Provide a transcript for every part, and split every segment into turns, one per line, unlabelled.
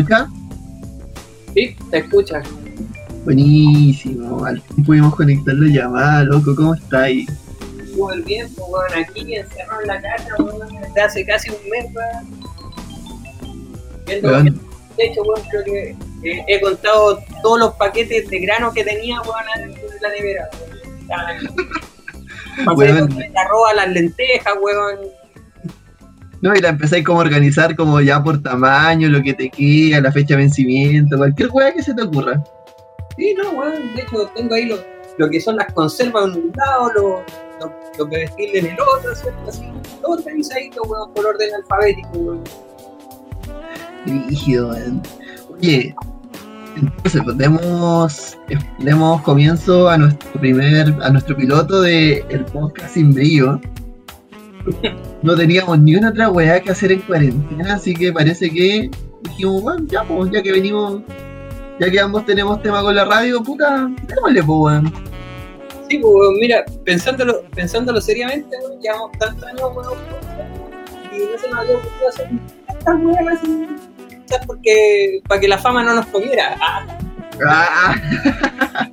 escucha?
Sí, te escucha.
Buenísimo, al fin pudimos conectar la llamada, loco, ¿cómo estáis?
Súper bien, pues bueno, aquí encerrado en la casa, weón, desde hace casi un mes, weón. Viendo
Weón.
que- de hecho, weón, creo que eh, he contado todos los paquetes de grano que tenía, weón, en la nevera. weón. Pasé con a las lentejas, weón.
No, y la empezáis como a organizar como ya por tamaño, lo que te queda, la fecha de vencimiento, cualquier weá que se te ocurra.
Sí, no, weón, de hecho tengo ahí lo, lo que son las conservas en un lado, lo, lo, lo que vestirle en el otro, ¿cierto? Así, todo organizadito, weón, por orden alfabético, weón.
Rígido, weón. Oye, entonces pues demos, demos comienzo a nuestro primer, a nuestro piloto de el podcast sin brillo. No teníamos ni una otra weá que hacer en cuarentena, así que parece que dijimos, bueno, ya pues, ya que venimos, ya que ambos tenemos tema con la radio, puta, démosle pues weón.
Sí, pues, weón, mira, pensándolo, pensándolo seriamente, weón, llevamos tantos años, weón, y no se nos había ocurrido hacer estas weas así, porque, para que la fama no nos comiera. Ah,
Ah,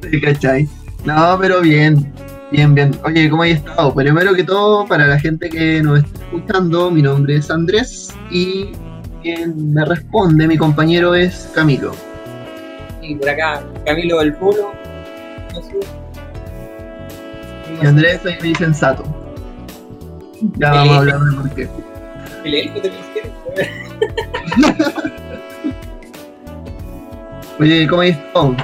¿Te cachai? No, pero bien, bien, bien. Oye, ¿cómo hay estado? Primero que todo, para la gente que nos está escuchando, mi nombre es Andrés y quien me responde, mi compañero es Camilo.
y por acá, Camilo del no sé.
Y Andrés ahí me dicen Sato. Ya vamos a hablar de por qué.
El elfo weón.
Oye, ¿cómo hay estado?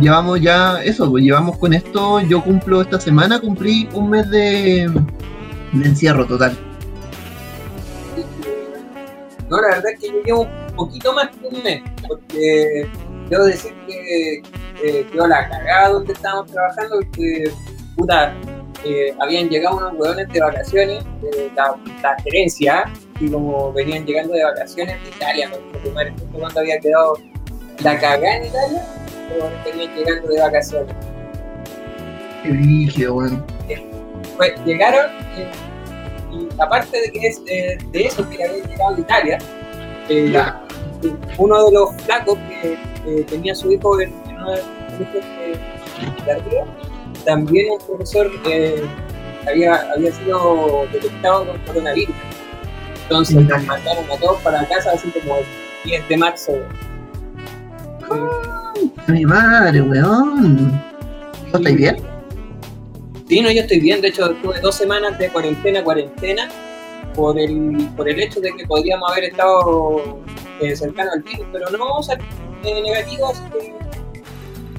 Llevamos ya eso, pues llevamos con esto, yo cumplo esta semana, cumplí un mes de, encierro total.
No, la verdad es que yo llevo un poquito más que un mes, porque debo decir que eh, quedó la cagada donde estábamos trabajando, porque puta, eh, habían llegado unos hueones de vacaciones, de la, la gerencia, y como venían llegando de vacaciones de Italia, justo cuando había quedado la cagada en Italia, venían llegando de vacaciones.
Qué brígido, weón.
Pues llegaron eh, y aparte de que es eh, de eso que habían llegado de Italia, eh, uno de los flacos que eh, tenía su hijo en, en uno de los de, arriba, también un profesor eh, había, había sido detectado con coronavirus. Entonces nos mandaron a todos para casa así como el 10 de marzo.
Mi madre, weón. ¿No estáis bien?
Sí, no, yo estoy bien. De hecho, tuve dos semanas de cuarentena, cuarentena, por el, por el hecho de que podríamos haber estado eh, cercano al virus, pero no salí eh, negativo, así que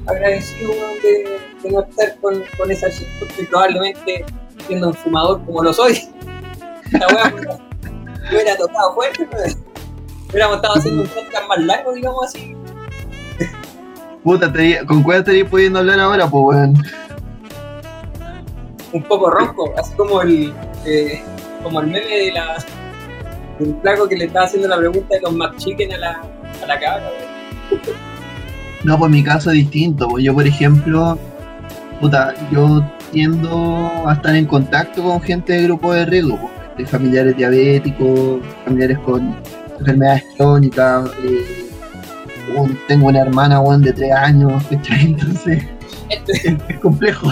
agradecido de, de no estar con, con esa shit, porque probablemente siendo un fumador como lo soy, la wea hubiera tocado fuerte, pues. hubiéramos estado haciendo un podcast más largo, digamos así.
Puta, te- ¿con cuál estarías pudiendo hablar ahora, pues, weón?
un poco ronco, así como el eh, como el meme de la del flaco que le estaba haciendo la pregunta de los McChicken a la, a la cabra, weón.
No, pues mi caso es distinto. Pues yo, por ejemplo, puta, yo tiendo a estar en contacto con gente de grupo de riesgo, pues, de familiares diabéticos, familiares con enfermedades crónicas. eh, un- tengo una hermana, weón, de 3 años, ¿cachai? Entonces, es, es complejo.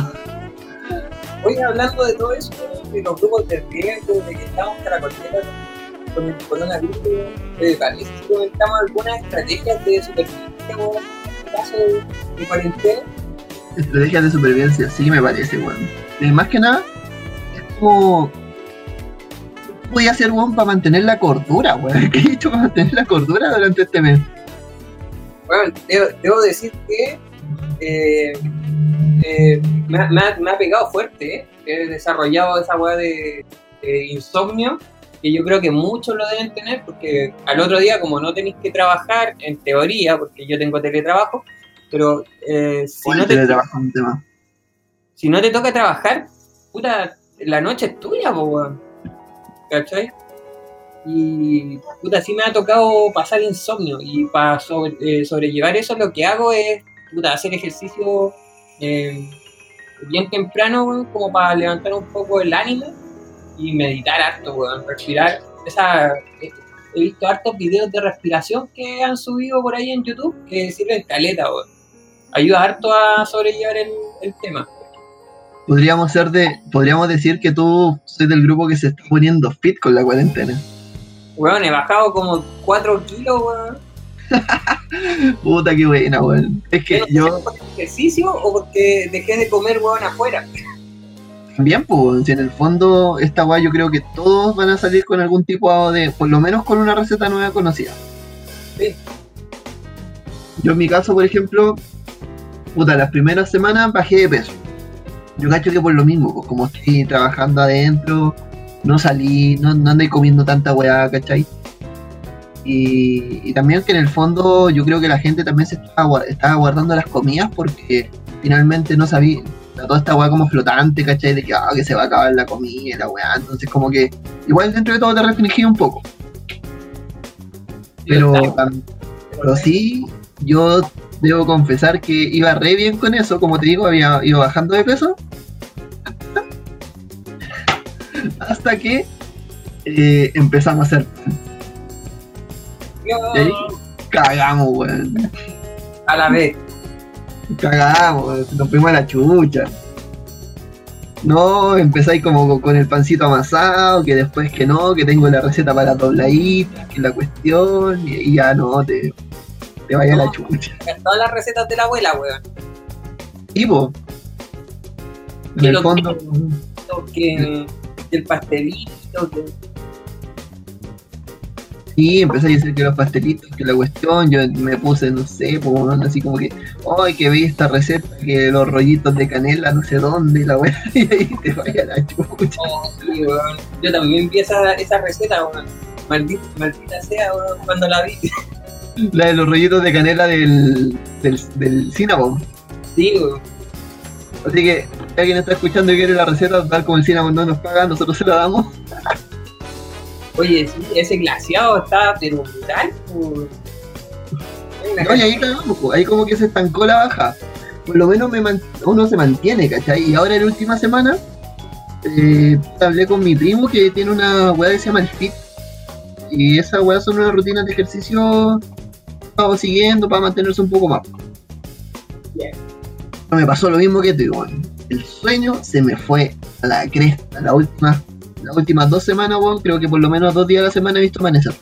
Oye, hablando de todo eso, de los grupos de riesgo, de que estamos caracoleros con el coronavirus, eh, parece que comentamos algunas estrategias de supervivencia weón, en caso de, de cuarentena.
Estrategias de supervivencia, sí me parece, weón. Eh, más que nada, es como. ¿qué Voy a hacer, weón, para mantener la cordura, weón. ¿Qué he hecho para mantener la cordura durante este mes?
Bueno, debo, debo decir que eh, eh, me, ha- me ha, me ha pegado fuerte. ¿eh? He desarrollado esa weá de, de insomnio que yo creo que muchos lo deben tener porque al otro día, como no tenéis que trabajar, en teoría, porque yo tengo teletrabajo, pero eh, si, no te,
teletrabajo es un tema.
si no te toca trabajar, puta, la noche es tuya, po, weón. ¿Cachai? Y puta, sí me ha tocado pasar insomnio. Y para sobrellevar eso, lo que hago es puta, hacer ejercicio eh, bien temprano, como para levantar un poco el ánimo y meditar harto, weón, respirar. Esa, eh, he visto hartos videos de respiración que han subido por ahí en YouTube que sirven caleta. Ayuda harto a sobrellevar el, el tema.
Podríamos ser de, podríamos decir que tú soy del grupo que se está poniendo fit con la cuarentena.
Weón, he bajado como 4 kilos, weón.
Puta que buena, weón. Es que
no sé
yo
¿Por ejercicio o porque dejé de comer, weón, afuera?
también, pues, en el fondo, esta weá yo creo que todos van a salir con algún tipo de, por lo menos con una receta nueva conocida.
Sí.
Yo en mi caso, por ejemplo, puta, las primeras semanas bajé de peso. Yo cacho que por lo mismo, pues como estoy trabajando adentro, no salí, no, no andé comiendo tanta weá, ¿cachai? Y, y también que en el fondo yo creo que la gente también se estaba, estaba guardando las comidas porque finalmente no sabía, está toda esta weá como flotante, ¿cachai? De que, ah, que se va a acabar la comida, la weá, entonces como que igual dentro de todo te restringí un poco. Pero, tam- pero sí, yo debo confesar que iba re bien con eso, como te digo, había ido bajando de peso. Hasta que eh, empezamos a hacer y ahí cagamos, weón.
a la vez.
Cagamos, weón. nos fuimos a la chucha. No, empezáis como con el pancito amasado, que después que no, que tengo la receta para dobladitas, que la cuestión, y, y ya no, te, te vaya a la chucha.
Todas las recetas de la abuela, weón.
Tipo, en
Que
el fondo,
Que, que el pastelito, que
sí, empecé a decir que los pastelitos, que la cuestión, yo me puse, no sé, weón, así como que, ay, que vi esta receta, que los rollitos de canela, no sé dónde, la weá, y ahí te vaya la chucha.
Oh, sí. Yo también vi esa, esa receta. Maldita, maldita sea, cuando la vi.
La de los rollitos de canela del, del, del Cinnabon.
Sí, weón.
Así que, si alguien está escuchando y quiere la receta, tal como el Cinnabon no nos paga, nosotros se la damos.
Oye, sí, ese glaciado está pero brutal, weón. Es una
No, y ahí cagamos, ahí como que se estancó la baja. Por lo menos me man- uno se mantiene, ¿cachai? Y ahora en la última semana eh, hablé con mi primo que tiene una weá que se llama el Fit. Y esa weá son unas rutinas de ejercicio estamos siguiendo para mantenerse un poco más. Pero me pasó lo mismo que tú. El sueño se me fue a la cresta. La última, las últimas dos semanas, weón, creo que por lo menos dos días a la semana he visto amanecer.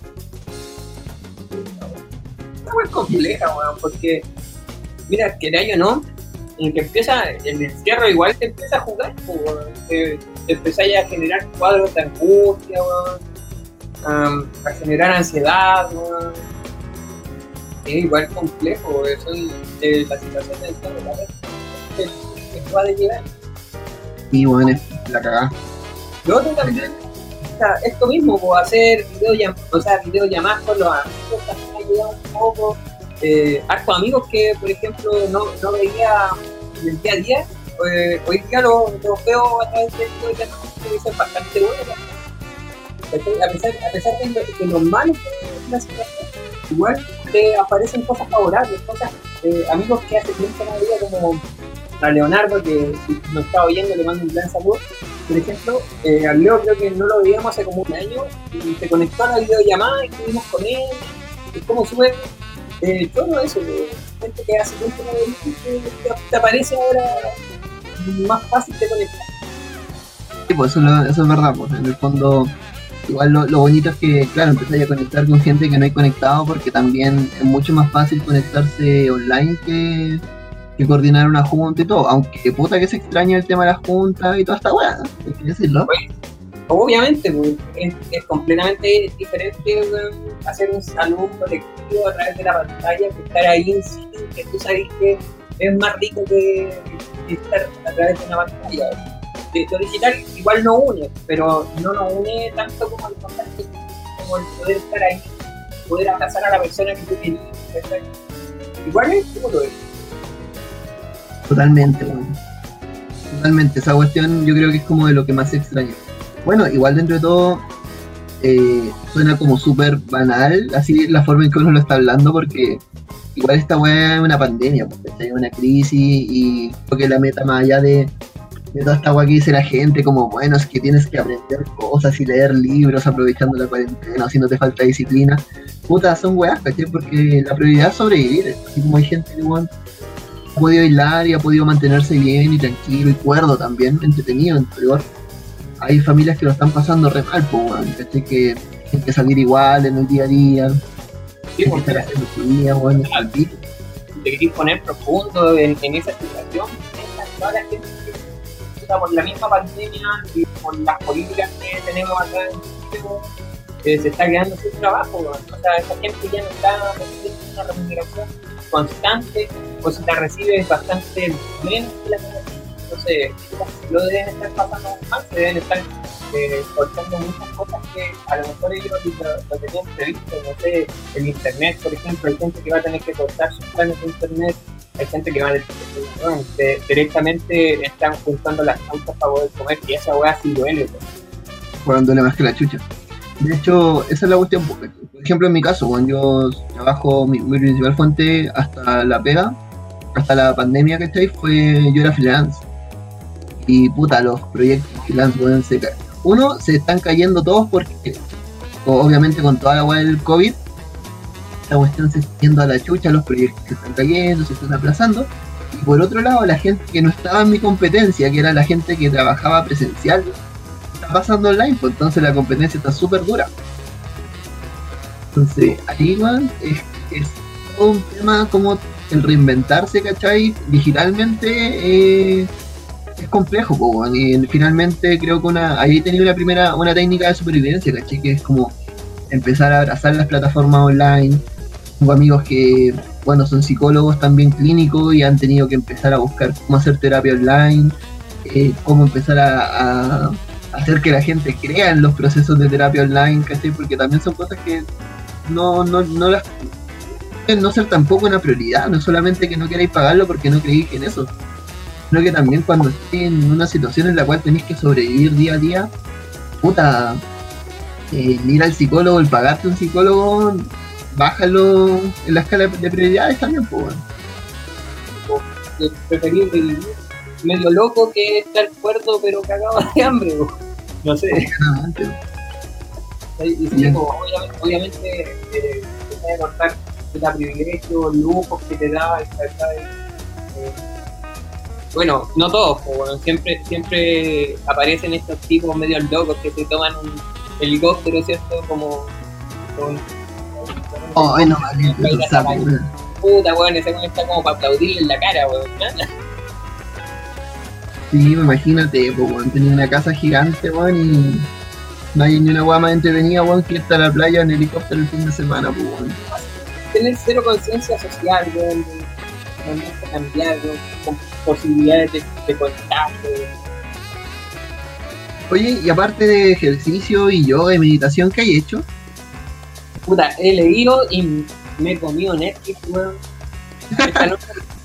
Está muy compleja, weón, porque mira, que el año no, en que empieza el encierro igual te empieza a jugar, pues, weón. te, te empezáis a generar cuadros de angustia, weón, am, a generar ansiedad, weón. Es igual complejo, weón, son eh, la situación del a llegar.
Y es la cagada.
Lo otro también, o sea, esto mismo, pues, hacer videollamadas, o sea, videollamadas con los amigos también ayuda un poco. Eh, hartos amigos que, por ejemplo, no, no veía en el día a día, eh, hoy día los los veo a través de videollamadas que son bastante buenos. A pesar, a pesar de, lo- de lo malo que es igual te aparecen cosas favorables, cosas, eh, amigos que hace tiempo no veía como a Leonardo, que nos está oyendo le mando un gran saludo por ejemplo, eh, al Leo creo que no lo veíamos hace como un año y se conectó a la videollamada y estuvimos con él. Es como súper eh, choro eso, gente que hace tiempo no y te, te aparece ahora más fácil de conectar.
Sí, pues eso, eso es verdad, pues en el fondo igual lo, lo bonito es que, claro, empezáis a conectar con gente que no hay conectado porque también es mucho más fácil conectarse online que, que coordinar una junta y todo, aunque puta que se extraña el tema de las juntas y toda esta weá, decirlo.
Obviamente, pues, es, es completamente diferente hacer un salón colectivo a través de la pantalla que estar ahí en sitio que tú sabes que es más rico que, estar a través de una pantalla. Lo digital igual no une, pero no nos une tanto como el contacto, como el poder estar ahí, poder abrazar a la persona que tú querías. Igual es como lo es.
Totalmente, weón. Totalmente, esa cuestión yo creo que es como de lo que más se extraña. Bueno, igual dentro de todo eh, suena como súper banal, así la forma en que uno lo está hablando, porque igual esta weá es una pandemia, pues, ¿cachai? una crisis y creo que la meta más allá de, de toda esta agua que dice la gente, como bueno, es que tienes que aprender cosas y leer libros aprovechando la cuarentena, si no te falta disciplina. Puta, son weas, ¿cachai? Porque la prioridad es sobrevivir. Así como hay gente que bueno, ha podido aislar y ha podido mantenerse bien y tranquilo y cuerdo también, entretenido, en rigor. Hay familias que lo están pasando re mal, pues, ¿cachai? Que tienen que salir igual en el día a día.
Sí,
que
porque
estar haciendo su día,
Ah.
al pico.
te querés poner profundo en, en esa situación, toda la gente que por la misma pandemia y por las políticas que tenemos acá en Chile, eh, se está quedando sin trabajo. O sea, esa gente ya no está recibiendo una remuneración constante, o si la recibe es bastante menos que la que. Entonces, lo deben estar pasando mal, se deben estar eh, cortando muchas cosas que a lo mejor ellos lo, tenían previsto, no sé, el internet, por ejemplo, hay gente que va a tener que cortar sus planes de internet, hay gente que va a bueno, de- directamente están juntando las cuentas para poder comer y esa weá sí duele. pues.
Weón, duele más que la chucha. De hecho, esa es la cuestión. porque, Ejemplo, en mi caso, cuando yo trabajo, mi, principal fuente hasta la pega, hasta la pandemia, ¿cachai? Fue, yo era freelance. Y puta, los proyectos freelance, weón, se Uno, se están cayendo todos porque, obviamente con toda la weá del COVID, la cuestión se está yendo a la chucha, los proyectos se están cayendo, se están aplazando. Y por otro lado, la gente que no estaba en mi competencia, que era la gente que trabajaba presencial, está pasando online, pues entonces la competencia está súper dura. Entonces, ahí, weón, es, es todo un tema como el reinventarse, ¿cachai? Digitalmente eh, es complejo, weón, y finalmente creo que una, ahí he tenido una primera, una técnica de supervivencia, ¿cachai? Que es como empezar a abrazar las plataformas online. Tengo amigos que, bueno, son psicólogos también clínicos y han tenido que empezar a buscar cómo hacer terapia online, eh, cómo empezar a, a hacer que la gente crea en los procesos de terapia online, ¿cachai? Porque también son cosas que no, no, no las no ser tampoco una prioridad, no solamente que no queráis pagarlo porque no creéis en eso, sino que también cuando estéis en una situación en la cual tenéis que sobrevivir día a día, puta, eh, el ir al psicólogo, el pagarte un psicólogo, bájalo en la escala de prioridades también, pues bueno.
Es preferible vivir medio loco que estar cuerdo pero cagado de hambre. No sé.
Claramente.
Y sí,
Bien.
pues, obviamente, obviamente eh, te cortar los privilegios, lujos que te da, ¿cachai? Eh, bueno, no todos, pues, bueno, siempre, siempre aparecen estos tipos medio locos que se toman un helicóptero, ¿cierto? Como con,
Ay, no, vale,
puta, weón, ese weón está como para aplaudirle en la cara, weón.
Sí, imagínate, pues, weón, tenía una casa gigante, weón, y no hay ni una weá más entretenida, weón, que a la playa en helicóptero el fin de semana, pues, weón.
Tener cero conciencia social, weón, sé, cambiar, weón, con posibilidades de, de contagio, weón.
Oye, y aparte de ejercicio y yoga y meditación, ¿qué hay hecho?
Puta, he leído y me he comido Netflix, weón. Esta no,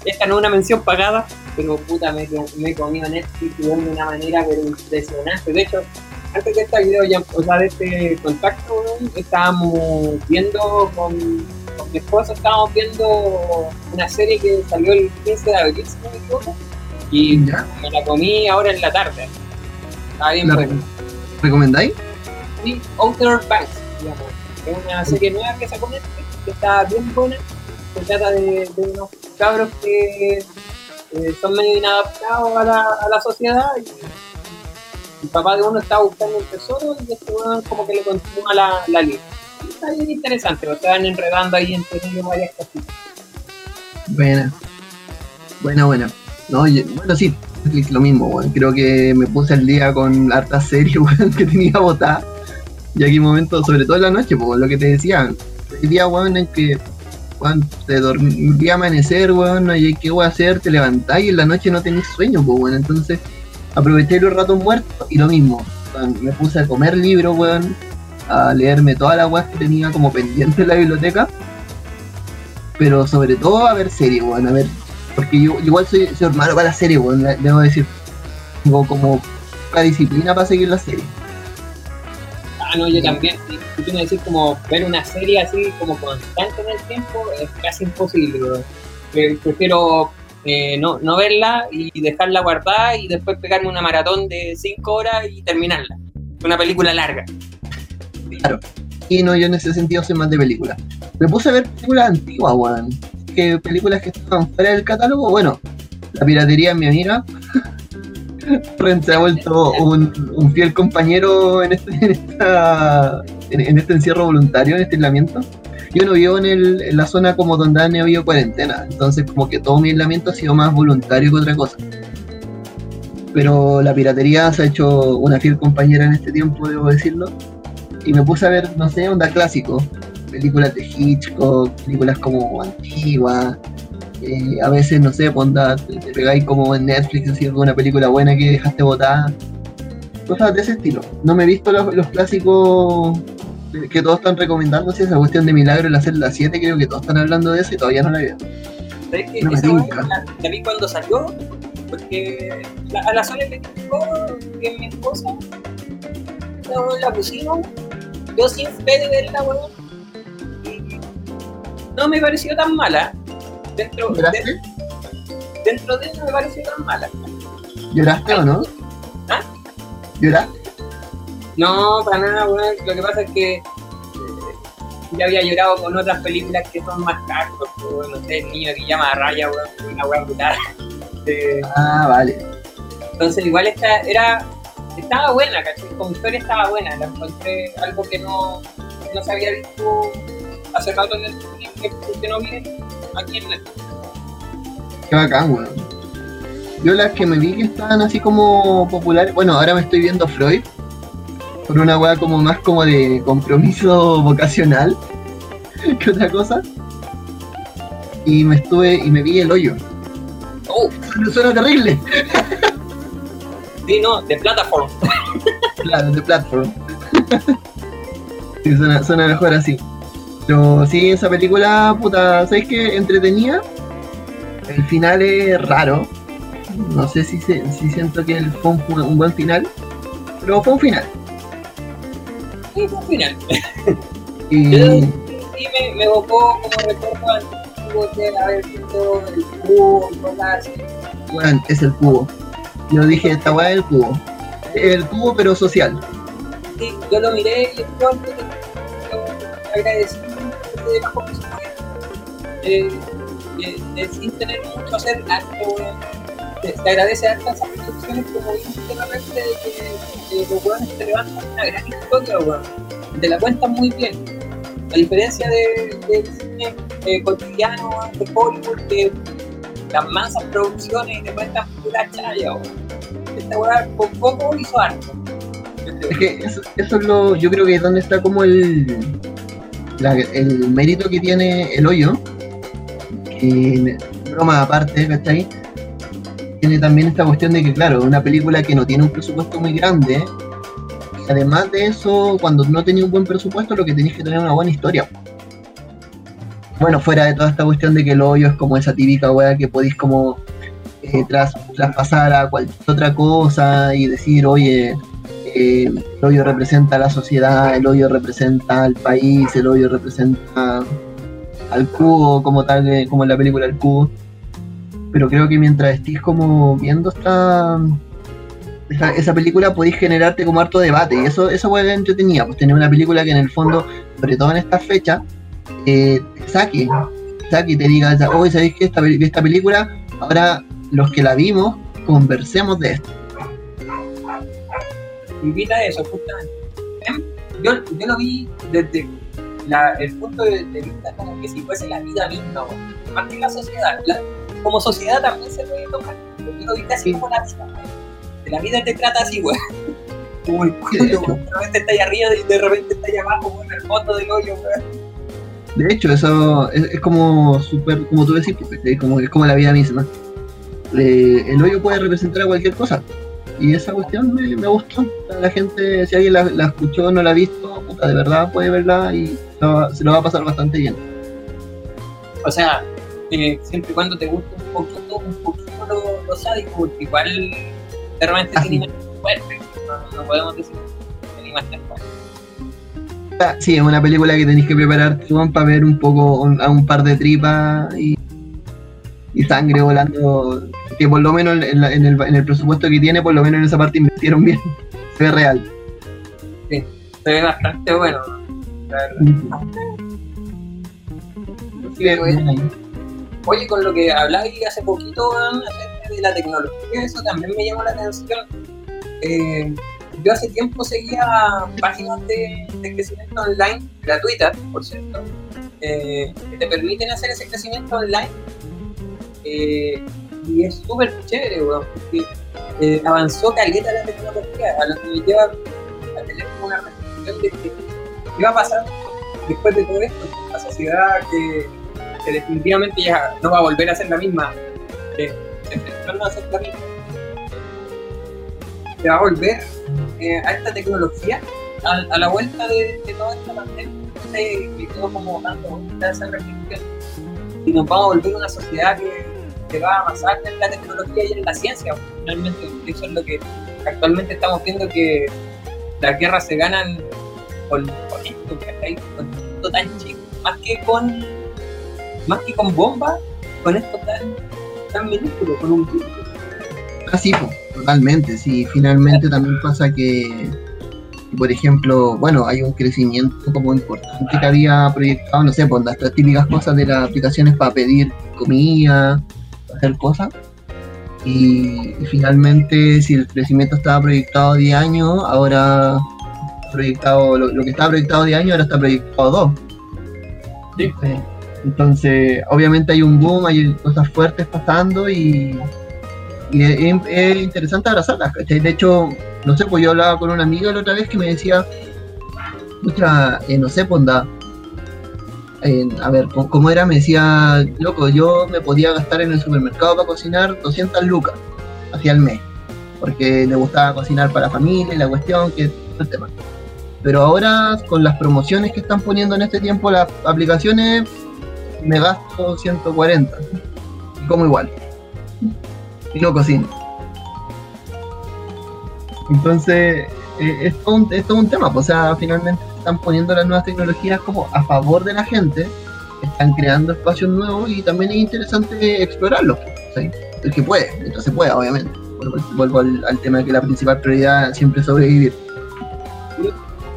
esta no es una mención pagada, pero puta, me, me he comido Netflix weón, de una manera pero impresionante. De hecho, antes de esta video, ya, o sea, de este contacto, estábamos viendo con, con mi esposa, estábamos viendo una serie que salió el 15 de abril, si no me equivoco, y
¿Ya?
me la comí ahora en la tarde. Estaba bien
¿La
buena.
recomendáis?
Sí, Outer Banks, digamos. Es una serie nueva que sacó Netflix, que está bien buena. Se trata de, de unos cabros que eh, son medio inadaptados a la, a la sociedad y el papá de uno está buscando un tesoro y este weón como que le continúa la, la. Y Está bien interesante, se van enredando ahí entre ellos varias cositas.
Buena. Buena, buena. No, y- bueno, sí, lo mismo, weón. Creo que me puse al día con hartas series, weón, que tenía botadas. Y aquí momentos, sobre todo en la noche, pues, lo que te decía. Hay días, weón, en que, weón, te dormí, día amanecer, weón, no hay qué weón hacer, te levantás y en la noche no tenés sueño, pues, weón. Entonces, aproveché los ratos muertos y lo mismo. me puse a comer libros, weón, a leerme todas las weas que tenía como pendiente en la biblioteca. Pero sobre todo a ver series, weón, a ver. Porque yo igual soy, soy hermano para la serie, weón, debo decir. Tengo como la disciplina para seguir la serie.
Ah, no, yo también. Tú me decís como ver una serie así como constante en el tiempo, es casi imposible. weón. Pre- Prefiero eh, no, no verla y dejarla guardada y después pegarme una maratón de 5 horas y terminarla. Una película larga.
Claro. Y no, yo en ese sentido soy más de películas. Me puse a ver películas antiguas, weón. Que películas que estaban fuera del catálogo, bueno, la piratería es mi amiga. Ren se ha vuelto un, fiel compañero en este, en, esta, en, en este encierro voluntario, en este aislamiento. Yo no vivo en, el, en la zona como donde han habido cuarentena, entonces como que todo mi aislamiento ha sido más voluntario que otra cosa. Pero la piratería se ha hecho una fiel compañera en este tiempo, debo decirlo. Y me puse a ver, no sé, onda clásico. Películas de Hitchcock, películas como antiguas. eh, a veces, no sé, pues, onda, te, pegáis como en Netflix, así alguna película buena que dejaste botada. Cosas de ese estilo. No me he visto los clásicos que todos están recomendando, si esa cuestión de Milagro en la celda 7, creo que todos están hablando de eso y todavía no la veo.
¿Sabes qué?
No me
Esa la, la vi cuando salió, porque la- a la sola le criticó que mi esposa la, weá la pusimos, yo sin fe de verla, weón. y No me pareció tan mala. Dentro, de,
¿Lloraste?
dentro de eso me pareció tan mala.
¿Lloraste o no?
¿Ah?
¿Lloraste?
No, para nada, weón. Lo que pasa es que eh, ya había llorado con otras películas que son más caras, weón. No sé, el niño que llama a raya, weón, una weá brutal. Eh,
Ah, vale.
Entonces igual esta era estaba buena, ¿cachai? Como historia estaba buena, la encontré algo que no, no se había visto hace rato en el cine, que funcionó bien aquí en Netflix.
Qué bacán, weón. Yo las que me vi que estaban así como populares, bueno, ahora me estoy viendo Freud, por una weá como más como de compromiso vocacional que otra cosa. Y me estuve, y me vi el hoyo.
Oh,
Suena, suena terrible.
sí, no, de plataforma.
Claro, de platform. sí, suena, suena mejor así. Pero sí, esa película, puta, ¿sabes qué? Entretenida. El final es raro. No sé si, se- si siento que fue un, un buen final. Pero fue un final.
Y fue un final.
Y
Sí, me, me evocó como recuerdo antiguo de haber visto el cubo, cosas
bueno, es el cubo. Yo dije, esta weá es el cubo. El cubo, pero social.
Sí, yo lo miré y yo agradecí de presupuesto. Eh, eh, sin tener mucho hacer weón. Te, te agradece harto esas producciones como vimos de de que eh, los weones te levantan una gran historia, weón. Te la cuentan muy bien. A diferencia de, del cine eh, cotidiano de Hollywood, que las mansas producciones y te cuentan pura chaya, weón. Esta weá con poco hizo harto.
Es que eso, es lo. Yo creo que es donde está como el. el mérito que tiene el hoyo. Que, broma aparte, ¿cachai? Tiene también esta cuestión de que, claro, una película que no tiene un presupuesto muy grande. Y además de eso, cuando no tenía un buen presupuesto, lo que tenéis que tener es una buena historia. Bueno, fuera de toda esta cuestión de que el hoyo es como esa típica weá que podéis como eh, tras, traspasar a cualquier otra cosa y decir, oye, eh, el hoyo representa a la sociedad, el hoyo representa al país, el hoyo representa al cubo como tal, eh, como en la película El Cubo. Pero creo que mientras estés como viendo esta, esa, película podéis generarte como harto debate y eso eso puede ser entretenida, pues tener una película que en el fondo, sobre todo en esta fecha, saque, saque y te diga, oye, ¿sabéis que esta, esta película, ahora los que la vimos, conversemos de esto?
invita eso, justamente. Em, Yo, yo lo vi desde la- el punto de, vista como que si fuese la vida misma, más que la sociedad. La- como sociedad también se puede tocar. Yo lo vi casi
Sí.
como la vida. De la vida te trata así, weón. Como el
de
culo,
hecho.
weón. De repente está ahí arriba y de repente está ahí abajo, weón, el fondo del hoyo, weón.
De hecho, eso es, es como súper, como tú decís, porque es como, es como la vida misma. Eh, el hoyo puede representar a cualquier cosa. Y esa cuestión me, me gustó. La gente, si alguien la, la escuchó no la ha visto, puta, de verdad puede verla y se lo va- se lo va a pasar bastante bien.
O sea, eh, siempre y cuando te guste poquito, un poquito lo, lo sádico, porque igual de repente
Ah,
tiene
sí.
imágenes fuertes. No, no podemos decir tiene imágenes fuertes.
Ah, Sí, es una película que tenéis que prepararte para ver un poco un- a un par de tripas y, y sangre volando, que por lo menos en, el, en el presupuesto que tiene, por lo menos en esa parte invirtieron bien, se ve real.
Sí, se ve bastante bueno. Oye, con lo que habláis hace poquito acerca de la tecnología, eso también me llamó la atención. Eh, yo hace tiempo seguía páginas de, crecimiento online gratuitas, por cierto, eh, que te permiten hacer ese crecimiento online. Eh, y es súper chévere, porque avanzó caleta la tecnología, a lo que me lleva a tener una reflexión de que qué va a pasar después de todo esto, la sociedad que, definitivamente ya no va a volver a ser la misma, eh, no va a ser la misma, se va a volver eh, a esta tecnología a, la vuelta de, toda esta pandemia. Me quedo como dando esa reflexión y nos vamos a volver una sociedad que, que va a avanzar en la tecnología y en la ciencia. Finalmente, eso es lo que actualmente estamos viendo que las guerras se ganan con, con esto, que con esto tan chico, más que con más que con bombas, con esto tan, tan minúsculo, con un
Ah, sí, totalmente, sí, finalmente también pasa que, por ejemplo, bueno, hay un crecimiento como importante que había proyectado, no sé, pues las típicas cosas de las aplicaciones para pedir comida, hacer cosas, y, finalmente si el crecimiento estaba proyectado 10 años, ahora proyectado, lo, que estaba proyectado de año ahora está proyectado 2. Sí. Entonces, obviamente hay un boom, hay cosas fuertes pasando y, es, interesante abrazarlas. De hecho, no sé, pues yo hablaba con una amiga la otra vez que me decía, mucha, eh, no sé, pues a ver, ¿cómo era? Me decía, loco, yo me podía gastar en el supermercado para cocinar 200 lucas hacia el mes, porque le gustaba cocinar para la familia y la cuestión, que el tema. Pero ahora con las promociones que están poniendo en este tiempo las aplicaciones, me gasto 140. Y como igual. Y no cocino. Entonces, eh, es, todo un, es, un, tema. Pues, o sea, finalmente están poniendo las nuevas tecnologías como a favor de la gente. Están creando espacios nuevos y también es interesante explorarlos. El que puede, mientras se pueda, obviamente. Vuelvo, al, al tema de que la principal prioridad siempre es sobrevivir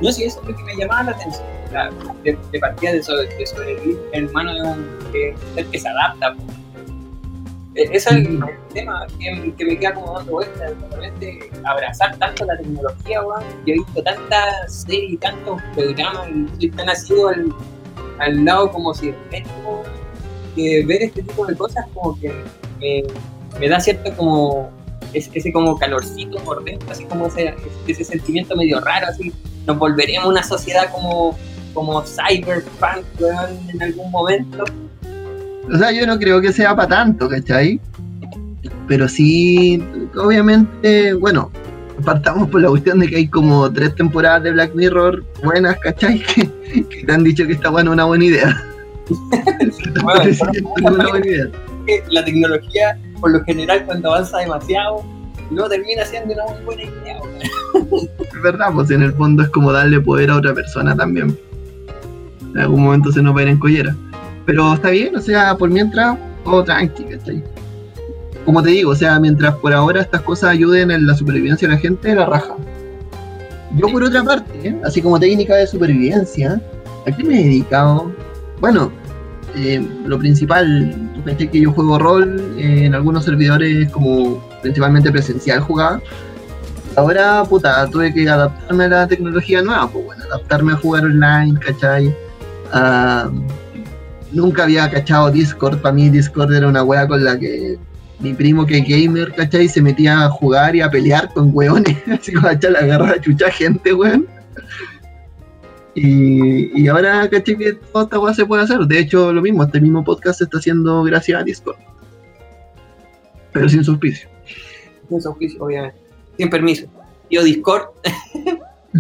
no, sí, eso es lo que me llamaba la atención. De, partida de, sobre, sobrevivir en mano de un ser que se adapta. E, ese es el, tema que, me queda como dando vueltas. Realmente abrazar tanto la tecnología, weón. Yo he visto tantas series y tantos programas y estoy tan nacido al, al lado como si que ver este tipo de cosas como que me, me da cierto como ese, como calorcito por dentro, así como ese, ese sentimiento medio raro, así nos volveremos una sociedad como, como cyberpunk en algún momento.
O sea, yo no creo que sea para tanto, ¿cachai? Pero sí, obviamente, bueno, partamos por la cuestión de que hay como tres temporadas de Black Mirror buenas, ¿cachai? Que, te han dicho que está bueno una buena idea.
La tecnología, por lo general, cuando avanza demasiado, no termina siendo una muy buena idea.
Es verdad, pues en el fondo es como darle poder a otra persona también. En algún momento se nos va a ir en collera. Pero está bien, o sea, por mientras, todo tranqui, ¿cachai? Como te digo, o sea, mientras por ahora estas cosas ayuden en la supervivencia de la gente, la raja. Yo por otra parte, así como técnica de supervivencia, ¿a qué me he dedicado? Bueno, eh, lo principal, pensé que yo juego rol eh, en algunos servidores como principalmente presencial jugaba. Ahora, puta, tuve que adaptarme a la tecnología nueva, pues bueno, adaptarme a jugar online, ¿cachai? Ah, nunca había cachado Discord, para mí Discord era una wea con la que mi primo que es gamer, ¿cachai? Se metía a jugar y a pelear con weones, así como a echar la garra a chucha gente, weón. Y, y, ahora, ¿cachai? Que toda esta wea se puede hacer. De hecho, lo mismo, este mismo podcast se está haciendo gracias a Discord. Pero sin auspicio
sin auspicio, obviamente. Sin permiso. Yo Discord.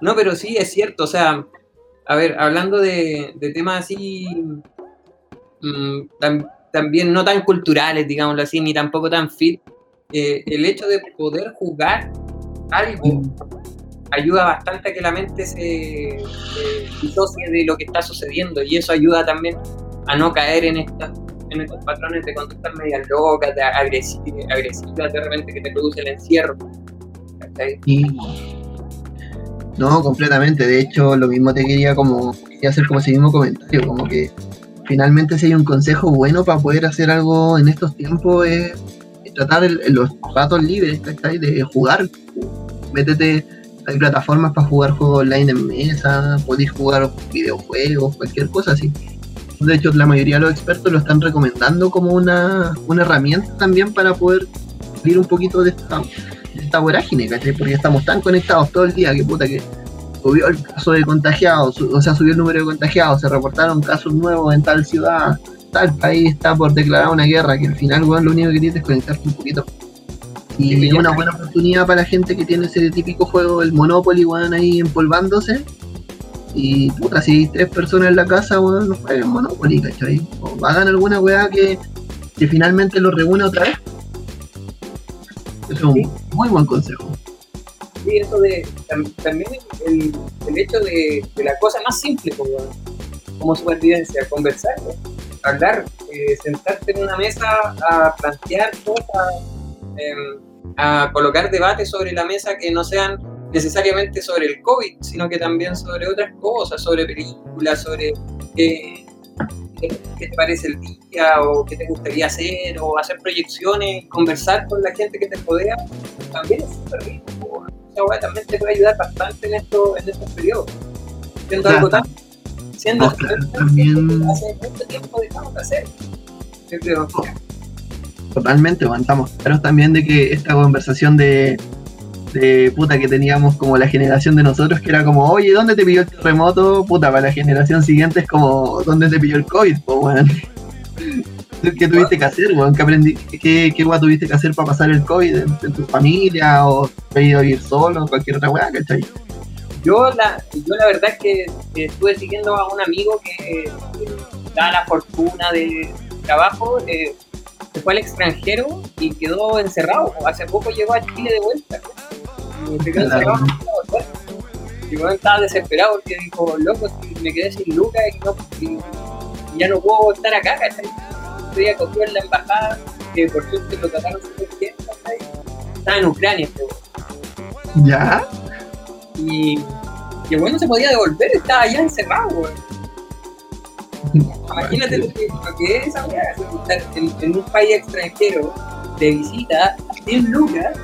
no, pero sí, es cierto. O sea, a ver, hablando de, temas así, mm, también no tan culturales, digámoslo así, ni tampoco tan fit, eh, el hecho de poder jugar algo ayuda bastante a que la mente se, se disocie de lo que está sucediendo y eso ayuda también a no caer en en estos patrones de conductas medias locas, de agresivas, de repente que te produce el encierro.
Y... No, completamente. De hecho, lo mismo te quería como hacer como ese mismo comentario, como que finalmente si hay un consejo bueno para poder hacer algo en estos tiempos es, tratar los ratos libres, ¿cachai? De jugar. Métete, hay plataformas para jugar juegos online en mesa, podéis jugar videojuegos, cualquier cosa así. De hecho, la mayoría de los expertos lo están recomendando como una, una herramienta también para poder salir un poquito de esta, esta vorágine, ¿cachai? Porque estamos tan conectados todo el día que puta que subió el caso de contagiados, o sea, subió el número de contagiados, se reportaron casos nuevos en tal ciudad, tal país está por declarar una guerra, que al final, bueno, lo único que tienes es conectarte un poquito. Y es una buena oportunidad para la gente que tiene ese típico juego, el Monopoly, weón, ahí empolvándose. Y puta, si hay tres personas en la casa, weón, no jueguen Monopoly, ¿cachai? O hagan alguna weá que, que finalmente lo reúne otra vez. es un muy buen consejo.
Sí, eso de también el, el hecho de, la cosa más simple como, como supervivencia, conversar, hablar, eh, sentarte en una mesa a plantear cosas, em, a colocar debates sobre la mesa que no sean necesariamente sobre el COVID, sino que también sobre otras cosas, sobre películas, sobre qué, qué te parece el día o qué te gustaría hacer o hacer proyecciones, conversar con la gente que te rodea, también es súper rico. Esa también te puede ayudar bastante en, esto, en estos periodos. Siendo algo tan siendo también... hace mucho tiempo dejamos de hacer.
Totalmente, estamos claros también de que esta conversación de, de puta que teníamos como la generación de nosotros, que era como, oye, ¿dónde te pilló el terremoto? Puta, para la generación siguiente es como, ¿dónde te pilló el COVID? Pues, ¿Qué tuviste que hacer, weón? ¿Qué, aprendí, qué, qué tuviste que hacer para pasar el COVID en, tu familia? ¿O te ido a vivir solo? Cualquier otra weá, ¿cachai?
Yo la, yo la verdad es que estuve siguiendo a un amigo que, da la fortuna de trabajo, eh, fue al extranjero y quedó encerrado. Hace poco llegó a Chile de vuelta. Se quedó encerrado. Y bueno, estaba desesperado porque dijo, loco, si me quedé sin lucas y, no, y ya no puedo estar acá, ¿cachai? Estoy cogido en la embajada, que por suerte lo trataron súper bien, Estaba en Ucrania, este
¿Ya?
Y que bueno se podía devolver, estaba allá encerrado, Imagínate lo que, es esa estar en, un país extranjero de visita en lucas.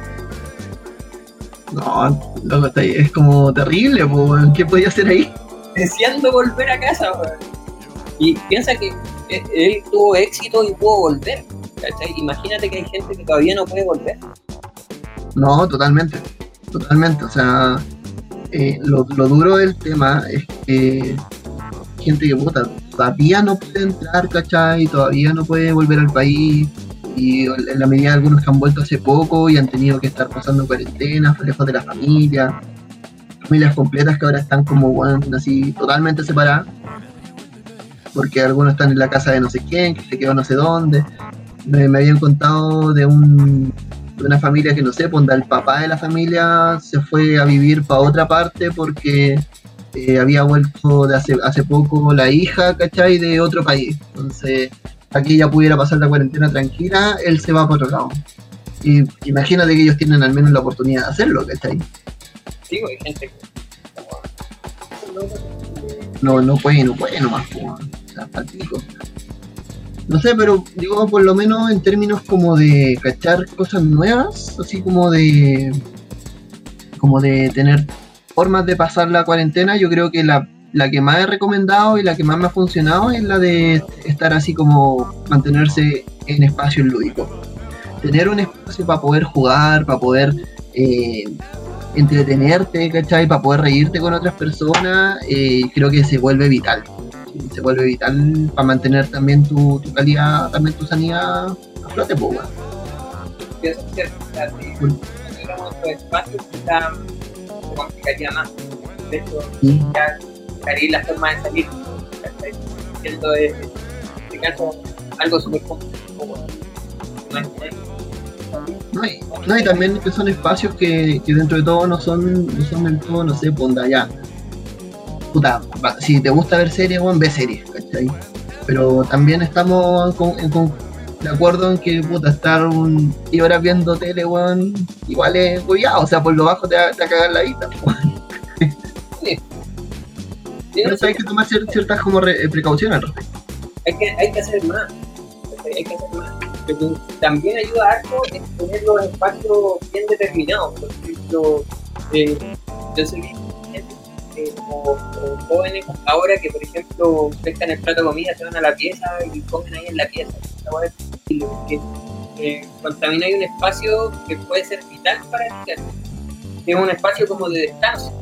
No, loco, es como terrible, pues, ¿qué podía hacer ahí?
Deseando volver a casa, Y piensa que e, él tuvo éxito y pudo volver. Imagínate que hay gente que todavía no puede volver.
No, totalmente. Totalmente. O sea, eh, lo, duro del tema es que gente que puta, todavía no puede entrar, ¿cachai? Todavía no puede volver al país. Y en la medida de algunos que han vuelto hace poco y han tenido que estar pasando cuarentena, lejos de la familia. Familias completas que ahora están como, bueno, así totalmente separadas. Porque algunos están en la casa de no sé quién, que se quedó no sé dónde. me habían contado de un de una familia que no sé, pues el papá de la familia se fue a vivir para otra parte porque eh, había vuelto de hace, hace poco la hija, ¿cachai? De otro país. Entonces, aquí ya pudiera pasar la cuarentena tranquila, él se va para otro lado. Y imagínate que ellos tienen al menos la oportunidad de hacerlo, ¿cachai?
Sí, hay gente que...
No, no puede, no puede nomás, pues, o sea, no sé, pero digo, por lo menos en términos como de cachar cosas nuevas, así como de como de tener formas de pasar la cuarentena, yo creo que la, la que más he recomendado y la que más me ha funcionado es la de estar así como mantenerse en espacios lúdicos. Tener un espacio para poder jugar, para poder eh, entretenerte, ¿cachai? Para poder reírte con otras personas, eh, creo que se vuelve vital se vuelve vital para mantener también tu, tu calidad, también tu sanidad a flote, pues,
quizá complicaría más. De hecho, ya buscaría la forma de salir. Siendo en este caso algo súper complejo.
No, y, no, y también que son espacios que, que dentro de todo no son, no son del todo, no sé, ponda ya puta, si te gusta ver series, weón, ve series, ¿cachai? Pero también estamos de acuerdo en que, puta, estar un, y horas viendo tele, weón, igual es cuidado, o sea, por lo bajo te va, te va la vida. weón.
Sí,
Pero hay que tomar cier- ciertas como re- eh, precauciones
hay, que, hay que hacer más. Hay que hacer más. Lo que también ayuda harto es tener los espacios bien determinados. Por ejemplo, eh, yo sé que hay gente, eh, como, como jóvenes ahora que, por ejemplo, pescan el plato de comida, se van a la pieza y comen ahí en la pieza. Porque eh, cuando también hay un espacio que puede ser vital para el es un espacio como de descanso.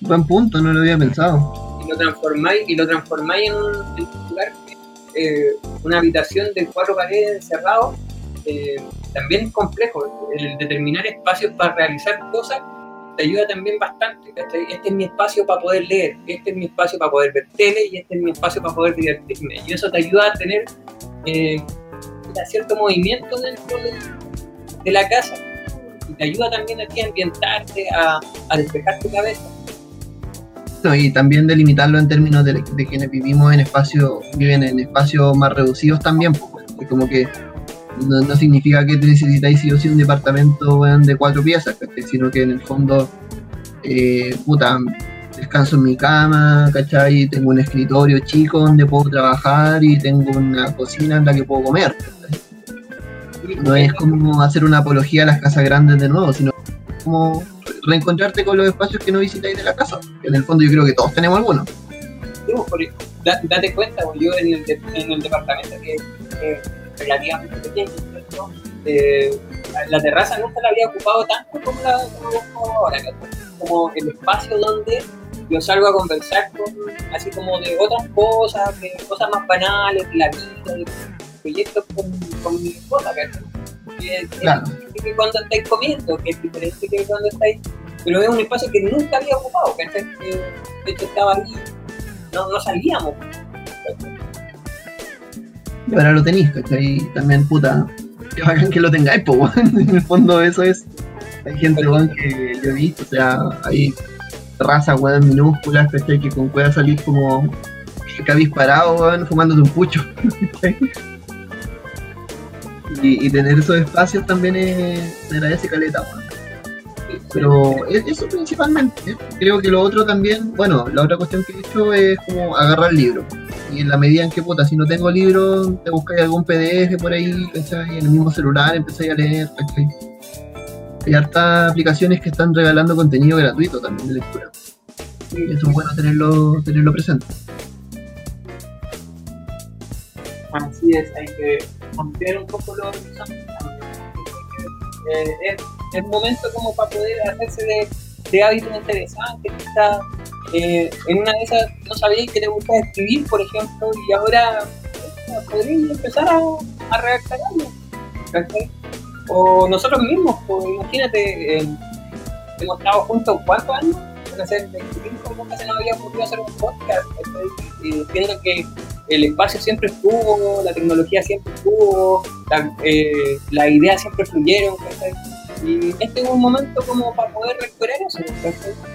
Buen punto, no lo había pensado.
Y lo transformáis y lo transformáis en un, lugar eh, una habitación de cuatro paredes encerrado eh, también complejo. El determinar espacios para realizar cosas te ayuda también bastante este es mi espacio para poder leer este es mi espacio para poder ver tele y este es mi espacio para poder divertirme. Y eso te ayuda a tener eh, cierto movimiento dentro de, de la casa y te ayuda también a ti a ambientarte a, a despejar tu cabeza
Y también delimitarlo en términos de, quienes vivimos en espacios, viven en espacios más reducidos también. Es como que no, significa que necesitáis sí o sí un departamento de cuatro piezas, sino que en el fondo, eh, puta, descanso en mi cama, ¿cachai? Tengo un escritorio chico donde puedo trabajar y tengo una cocina en la que puedo comer. No es como hacer una apología a las casas grandes de nuevo, sino como reencontrarte con los espacios que no visitáis de la casa. que En el fondo yo creo que todos tenemos algunos.
Por- da- date cuenta, pues, yo en el, de- en el departamento que es relativamente pequeño. Eh, la, terraza nunca la había ocupado tanto como la como ahora, como el espacio donde yo salgo a conversar con, así como de otras cosas, de cosas más banales, de la vida, de proyectos con, con mi esposa, es-
Claro.
Que cuando estáis comiendo, que es diferente que cuando estáis pero es un espacio que nunca había ocupado, ¿cachai? Que, de hecho estaba ahí, no, no salíamos.
Y ahora lo tenéis, ¿cachai? También, puta, que bacán que lo tengáis, pues. En el fondo eso es. Hay gente, weón, que yo he visto, o sea, hay razas, weón, minúsculas, ¿cachai? Que con cueva salís como que habéis parado, weón, fumándote un pucho. y, tener esos espacios también es, se agradece caleta, weón. Pero e- eso principalmente. Creo que lo otro también, bueno, la otra cuestión que he hecho es como agarrar libros. Y en la medida en que, puta, si no tengo libro, te buscáis algún PDF por ahí, ¿cachai? En el mismo celular empezáis a leer, ¿cachai? Hay hartas aplicaciones que están regalando contenido gratuito también de lectura. Y eso es bueno tenerlo, tenerlo presente.
Así es, hay que ampliar un poco los horizontes. Eh, es, es momento como para poder hacerse de, hábitos interesantes, quizás eh, en una de esas no sabíais que te gustaba escribir, por ejemplo, y ahora eh, podríais empezar a, a redactar algo. O nosotros mismos, pues, imagínate, eh, hemos estado juntos cuántos años, van a ser 25, nunca se nos había ocurrido hacer un podcast. Eh, viendo que el espacio siempre estuvo, la tecnología siempre estuvo, la, eh, las ideas siempre fluyeron, ¿cachai? Y este es un momento como para poder recuperar eso.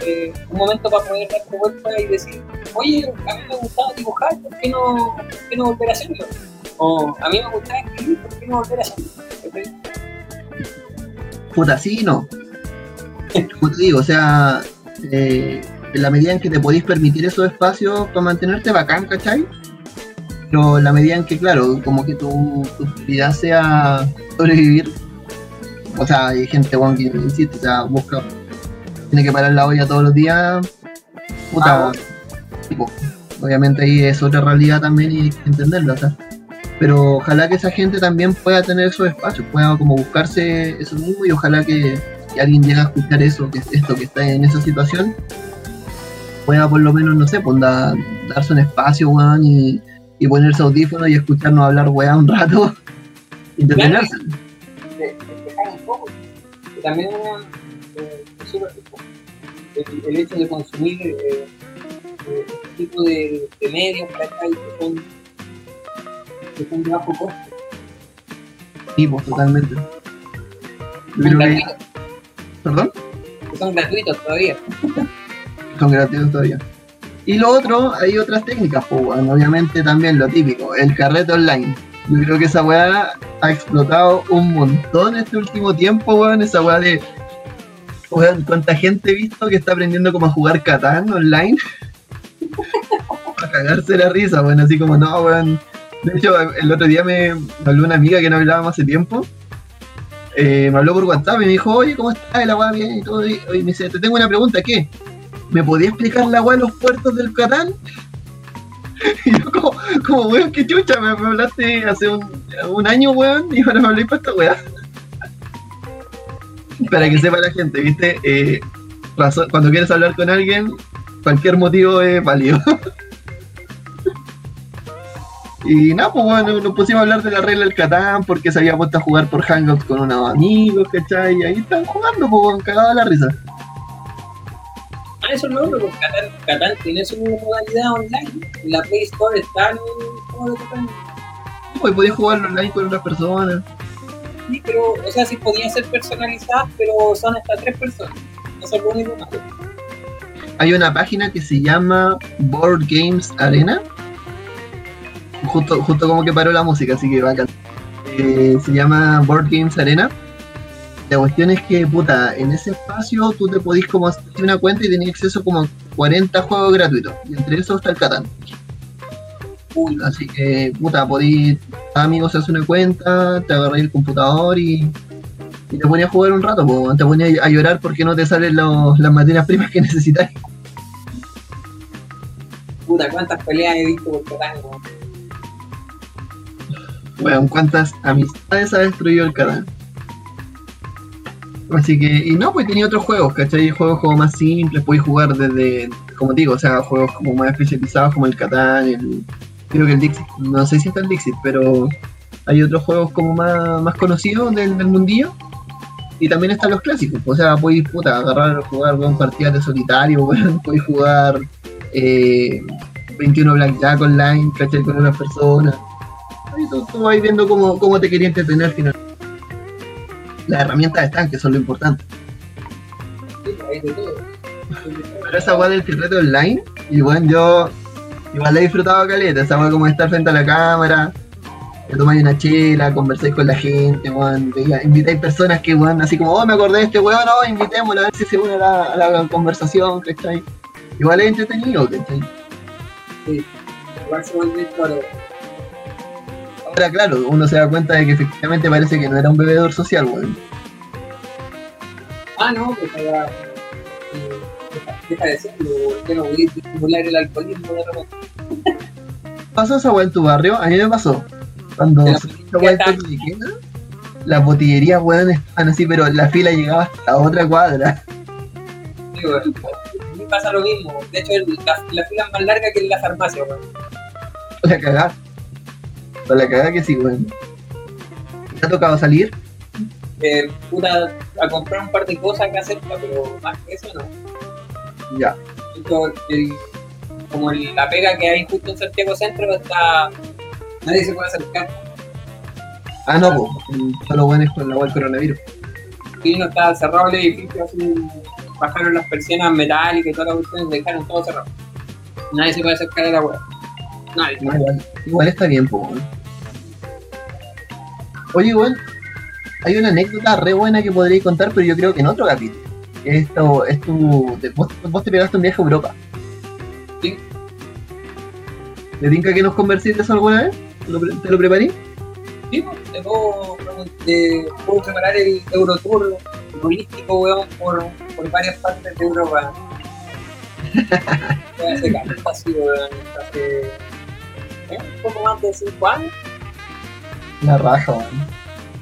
Eh, un momento para poder dar vuelta y decir, oye, a mí me gustaba dibujar, ¿por qué no, qué no volver a hacerlo? O a mí me gustaba escribir, ¿por qué no volver a hacerlo? ¿cachai?
Puta, sí no. Como te digo, o sea, eh, en la medida en que te podéis permitir esos espacios para mantenerte bacán, ¿cachai? Pero la medida en que, claro, como que tu, tu prioridad sea sobrevivir, o sea, hay gente weón, que insiste, o sea, busca, tiene que parar la olla todos los días, puta,
Ah,
tipo, obviamente ahí es otra realidad también y hay que entenderla, o sea. Pero ojalá que esa gente también pueda tener esos espacios, pueda como buscarse eso mismo y ojalá que, que alguien llegue a escuchar eso, que esto que está en esa situación, pueda por lo menos, no sé, pues da- darse un espacio, weón, y, y ponerse audífonos y escucharnos hablar weá un rato, y entretenerse.
despejar un poco. También eh, rico. el, el hecho de consumir eh, eh, este tipo de, de medios para acá y que son, que son de bajo costo.
Sí, pues totalmente. Que,
gratuitos,
perdón,
que son gratuitos todavía.
son gratuitos todavía. Y lo otro, hay otras técnicas, pues, obviamente también lo típico, el carrete online. Yo creo que esa weá ha explotado un montón este último tiempo, weón, esa weá de... Weón, cuánta gente he visto que está aprendiendo como a jugar Catán online. a cagarse la risa, weón, así como, no, weón. De hecho, el otro día me habló una amiga que no hablábamos hace tiempo. Eh, me habló por WhatsApp y me dijo, oye, ¿cómo estás? La weá bien y todo. Y me dice, te tengo una pregunta, ¿qué? ¿Me podía explicar la weá de los puertos del Catán? Y yo como, como weón, qué chucha, me, hablaste hace un, un año, weón, y ahora me hablé para esta weá. Para que sepa la gente, ¿viste? Eh, razón- cuando quieres hablar con alguien, cualquier motivo es válido. Y nada, pues bueno, nos pusimos a hablar de la regla del Catán porque se había puesto a jugar por Hangouts con unos amigos, ¿cachai? Y ahí están jugando, pues cagado la risa.
Ah, eso no, pero Catán, Catán tiene su modalidad online. En la Play Store está el juego de Catán.
Pues podías jugarlo online con otras personas.
Sí, pero, o sea, sí podían ser personalizadas, pero son hasta tres personas. Eso es lo único malo.
Hay una página que se llama Board Games Arena. Justo, justo como que paró la música, así que bacán. Eh, se llama Board Games Arena. La cuestión es que, puta, en ese espacio tú te podís como hacer una cuenta y tenés acceso como a 40 juegos gratuitos. Y entre esos está el Catán.
Uy,
Así que, puta, podís, cada amigo se hace una cuenta, te agarráis el computador y, y te ponías a jugar un rato, po, te ponías a llorar porque no te salen los- las materias primas que necesitas.
puta, cuántas peleas he visto por Catán, weón.
Weón, cuántas amistades ha destruido el Catán. Así que, y no, pues tenía otros juegos, ¿cachai? Juegos como más simples, podéis jugar desde, como digo, o sea, juegos como más especializados como el Catán, el, creo que el Dixit, no sé si está el Dixit, pero hay otros juegos como más, más conocidos del, del mundillo. Y también están los clásicos, o sea, podéis puta, agarrar, jugar weón, partidas de solitario, podéis jugar eh, 21 Blackjack online, ¿cachai? Con otras personas. Ahí tú, tú vas viendo cómo, cómo te quería entretener al final. Las herramientas están, que son lo importante.
Sí.
Pero esa weá del secreto online, y bueno, yo igual he disfrutado caleta, esa weá como estar frente a la cámara, te tomáis una chela, conversáis con la gente, invitáis personas que weón, así como, oh me acordé de este weón, no, invitémoslo a ver si se une a la, a la conversación, ¿cachai? Igual es entretenido, ¿cachai?
Igual se vuelve.
Ahora claro, uno se da cuenta de que efectivamente parece que no era un bebedor social, weón.
Ah, no, pues ahora. eh, deja- de decirlo, yo no voy a estimular el alcoholismo de repente.
¿Pasó esa weá en tu barrio? A mí me pasó. Cuando se esa weá en las botillerías, weón, estaban así, pero la fila llegaba hasta la otra cuadra.
Sí, weón. A mí pasa lo mismo. De hecho, la, la fila es más larga que en la farmacia, weón.
La cagá. Con la cagá que sí, weón. ¿Te ha tocado salir?
Eh, puta, a comprar un par de cosas acá cerca, pero más que eso no.
Ya.
El- como el- la pega que hay justo en Santiago Centro está. Nadie se puede acercar.
Ah, no, pues. Solo weones con la del coronavirus.
Y no está cerrado el edificio, así, bajaron las persianas metálicas y todas las cuestiones, dejaron todo cerrado. Nadie se puede acercar a la web. Nadie.
Igual, igual está bien, pues. Oye, weón. Hay una anécdota re buena que podréis contar, pero yo creo que en otro capítulo. Esto es tu. vos, vos te pegaste un viaje a Europa.
Sí.
¿Te tinca que nos converséis de eso alguna vez? ¿Te lo, pre- te lo preparé?
Sí, pues, te puedo, te puedo preparar el Eurotour turístico, weón, por, por varias partes de Europa. Hace hace ¿eh? un poco más de 5 años,
La raja, weón.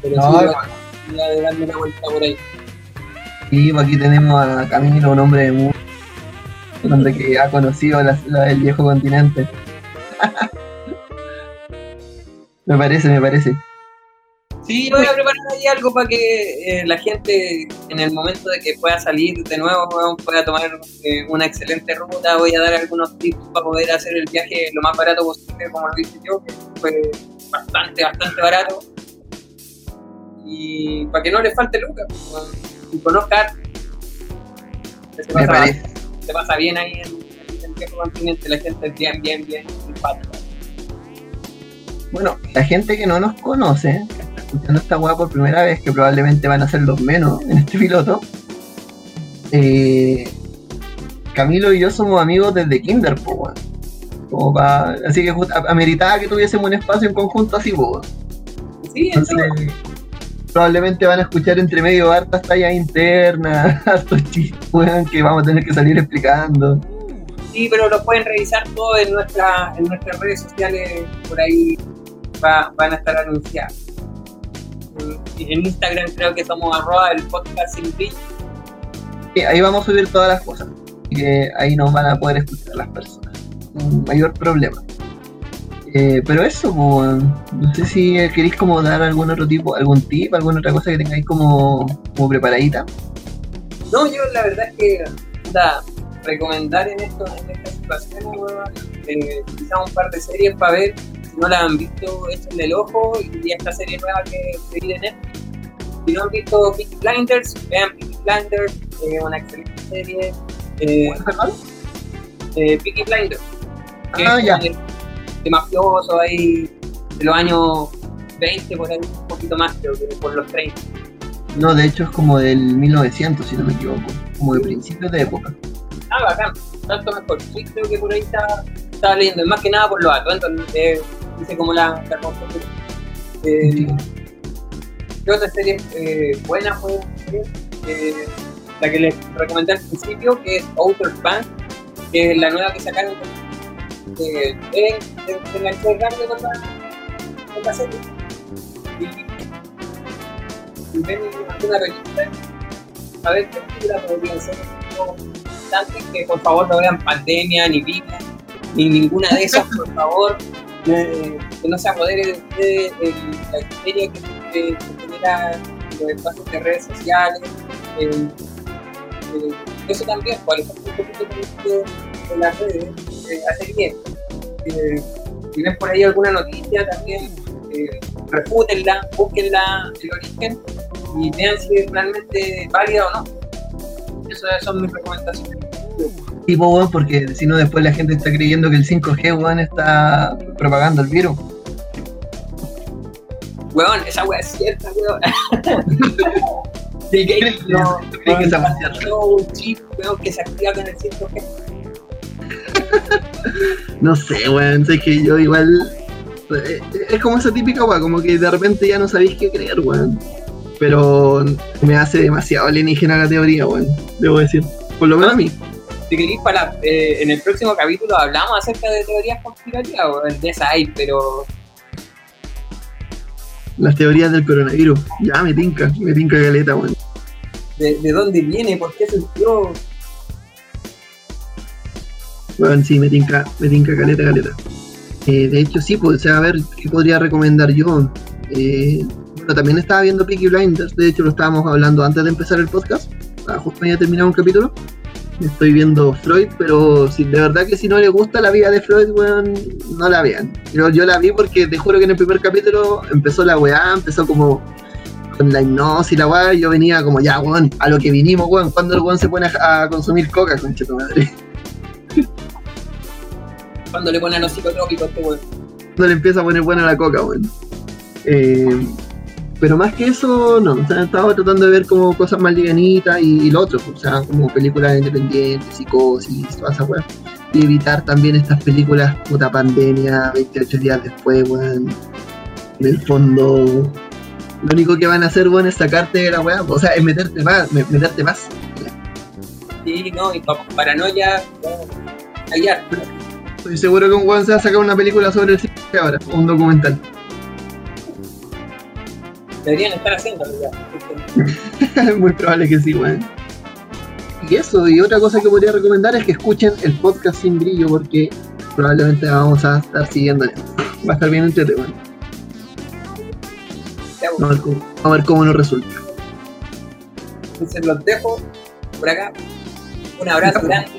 pero
No,
sí, ya de darme una vuelta por ahí.
Y pues aquí tenemos a Camilo, un hombre de mundo. Un hombre que ha conocido la, la- el viejo continente. me parece, me parece.
Sí, voy a preparar ahí algo para que eh, la gente, en el momento de que pueda salir de nuevo, pueda tomar eh, una excelente ruta. Voy a dar algunos tips para poder hacer el viaje lo más barato posible, como lo hice yo, que fue bastante, bastante barato. Y para que no le falte lucas, pues, y conozca. Se
Me
pasa,
parece.
se pasa bien ahí en, en viejo continente la gente es bien, bien, bien simpática.
Bueno, la gente que no nos conoce, está escuchando esta weá por primera vez, que probablemente van a ser los menos en este piloto, eh, Camilo y yo somos amigos desde Kinder, weón. Como pa- así que just- ameritaba que tuviésemos un espacio en conjunto así, weón.
Sí,
Entonces, probablemente van a escuchar entre medio hartas tallas internas, hartos chistes, que vamos a tener que salir explicando.
sí, pero lo pueden revisar todo en, nuestra, en nuestras redes sociales, por ahí va- van a estar anunciadas. En Instagram creo que somos arroba el podcast sin brillo.
Sí, ahí vamos a subir todas las cosas. Y que ahí nos van a poder escuchar las personas. Un mayor problema. Eh, pero eso, pues, no sé si queréis como dar algún otro tipo, algún tip, alguna otra cosa que tengáis como, como preparadita.
No, yo la verdad es que puta, recomendar en esto, en esta situación, eh, quizá un par de series para ver, si no las han visto, échenle el ojo y esta serie nueva que se en Netflix. Si no han visto Peaky Blinders, vean Peaky Blinders, es una excelente serie. Eh,
¿Perdón?
eh, Peaky Blinders, que
Ah,
es
ya.
de, de mafioso ahí de los años 20, por ahí, un poquito más, creo que por los 30.
No, de hecho es como del 1900, si no me equivoco. Como de principios de época.
Ah, bacán, tanto mejor. Sí, creo que por ahí estaba, estaba leyendo, más que nada por los atuendos, eh, dice como la, la construcción. Eh,
Sí.
¿Qué otra serie eh, buena fue? Eh, la que les recomendé al principio, que es Outer Banks, que es la nueva que sacaron. Enganché rápido con la, serie. Y, y ven alguna película, a ver qué película podría ser. Que por favor no vean Pandemia, ni Vida, ni ninguna de esas, por favor. Que no se apodere de ustedes el- la histeria que, genera los espacios de redes sociales. eh, eso también, por ejemplo, un poquito de las redes, eh, hacer bien. Eh, si ven por ahí alguna noticia, también eh, refútenla, búsquenla el origen y vean si es realmente válida o no. Eso son mis recomendaciones.
Tipo, weón, porque si no después la gente está creyendo que el 5G, weón, está propagando el virus.
Weón, esa weá es cierta, weón. De que no,
¿Tú crees que esa
un chip, weón, que se activa con el 5G.
No sé, weón, sé que yo igual. eh, Es como esa típica weón, como que de repente ya no sabéis qué creer, weón. Pero me hace demasiado alienígena la teoría, weón, debo decir. Por lo menos a mí.
Si queréis, para, eh, en el próximo capítulo hablamos acerca de teorías conspirativas, weón, de esa hay, pero
Las teorías del coronavirus. Ya me tinca, me tinca caleta, weón.
de, de dónde viene, por qué surgió.
Weón, sí, me tinca, me tinca caleta, caleta. Eh, de hecho, sí, pues, o sea, a ver, ¿qué podría recomendar yo? Eh, bueno, también estaba viendo Peaky Blinders, de hecho lo estábamos hablando antes de empezar el podcast. Ah, justo había terminado un capítulo. Estoy viendo Freud, pero si de verdad que si no les gusta la vida de Freud, weón, no la vean. Yo, yo la vi porque te juro que en el primer capítulo empezó la weá, empezó como con la hipnosis y la weá, yo venía como, ya, weón, a lo que vinimos, weón, cuando el weón se pone a, consumir coca, concha madre.
Cuando le ponen los psicotrópicos, este weón.
no le empieza a poner buena la coca, weón. Eh, pero más que eso, no. O sea, estaba tratando de ver como cosas más livianitas y, y lo otro, o sea, como películas independientes, psicosis, toda esa weá. Y evitar también estas películas puta pandemia, 28 días después, weón. En el fondo, lo único que van a hacer, weón, es sacarte de la weá, o sea, es meterte más, me- meterte más.
Sí, no, y pa- paranoia, weón, allá.
Estoy seguro que un weón se va a sacar una película sobre el cine ahora, un documental.
Deberían estar haciéndolo ya.
Muy probable que sí, weón. Y eso, y otra cosa que podría recomendar es que escuchen el podcast sin brillo porque probablemente vamos a estar siguiéndole. Va a estar bien entretenido, weón.
Ya, weón.
Vamos a ver cómo, vamos a ver cómo nos resulta.
Entonces los dejo por acá. Un abrazo grande.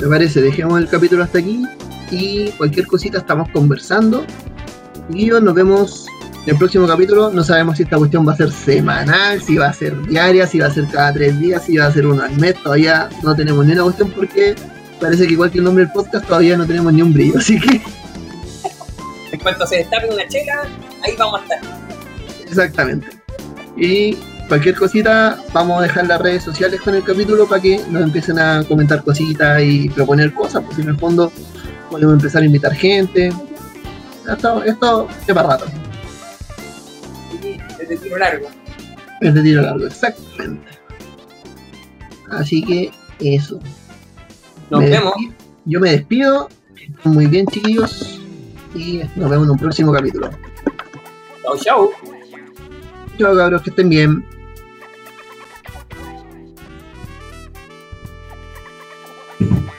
Me parece, dejemos el capítulo hasta aquí y cualquier cosita estamos conversando. Y nos vemos en el próximo capítulo. No sabemos si esta cuestión va a ser semanal, si va a ser diaria, si va a ser cada tres días, si va a ser uno al mes. Todavía no tenemos ni una cuestión porque parece que igual que el nombre del podcast todavía no tenemos ni un brillo, así que
En cuanto se destape una chela, ahí vamos a estar.
exactamente. Y cualquier cosita, vamos a dejar las redes sociales con el capítulo para que nos empiecen a comentar cositas y proponer cosas, pues en el fondo podemos empezar a invitar gente. Esto, esto es para rato,
Y desde tiro largo.
es de tiro largo, exactamente. Así que eso.
Nos
Me
vemos.
Yo me despido. Muy bien, chiquillos. Y nos vemos en un próximo capítulo.
Chau, chau.
Chao, cabros, que estén bien. you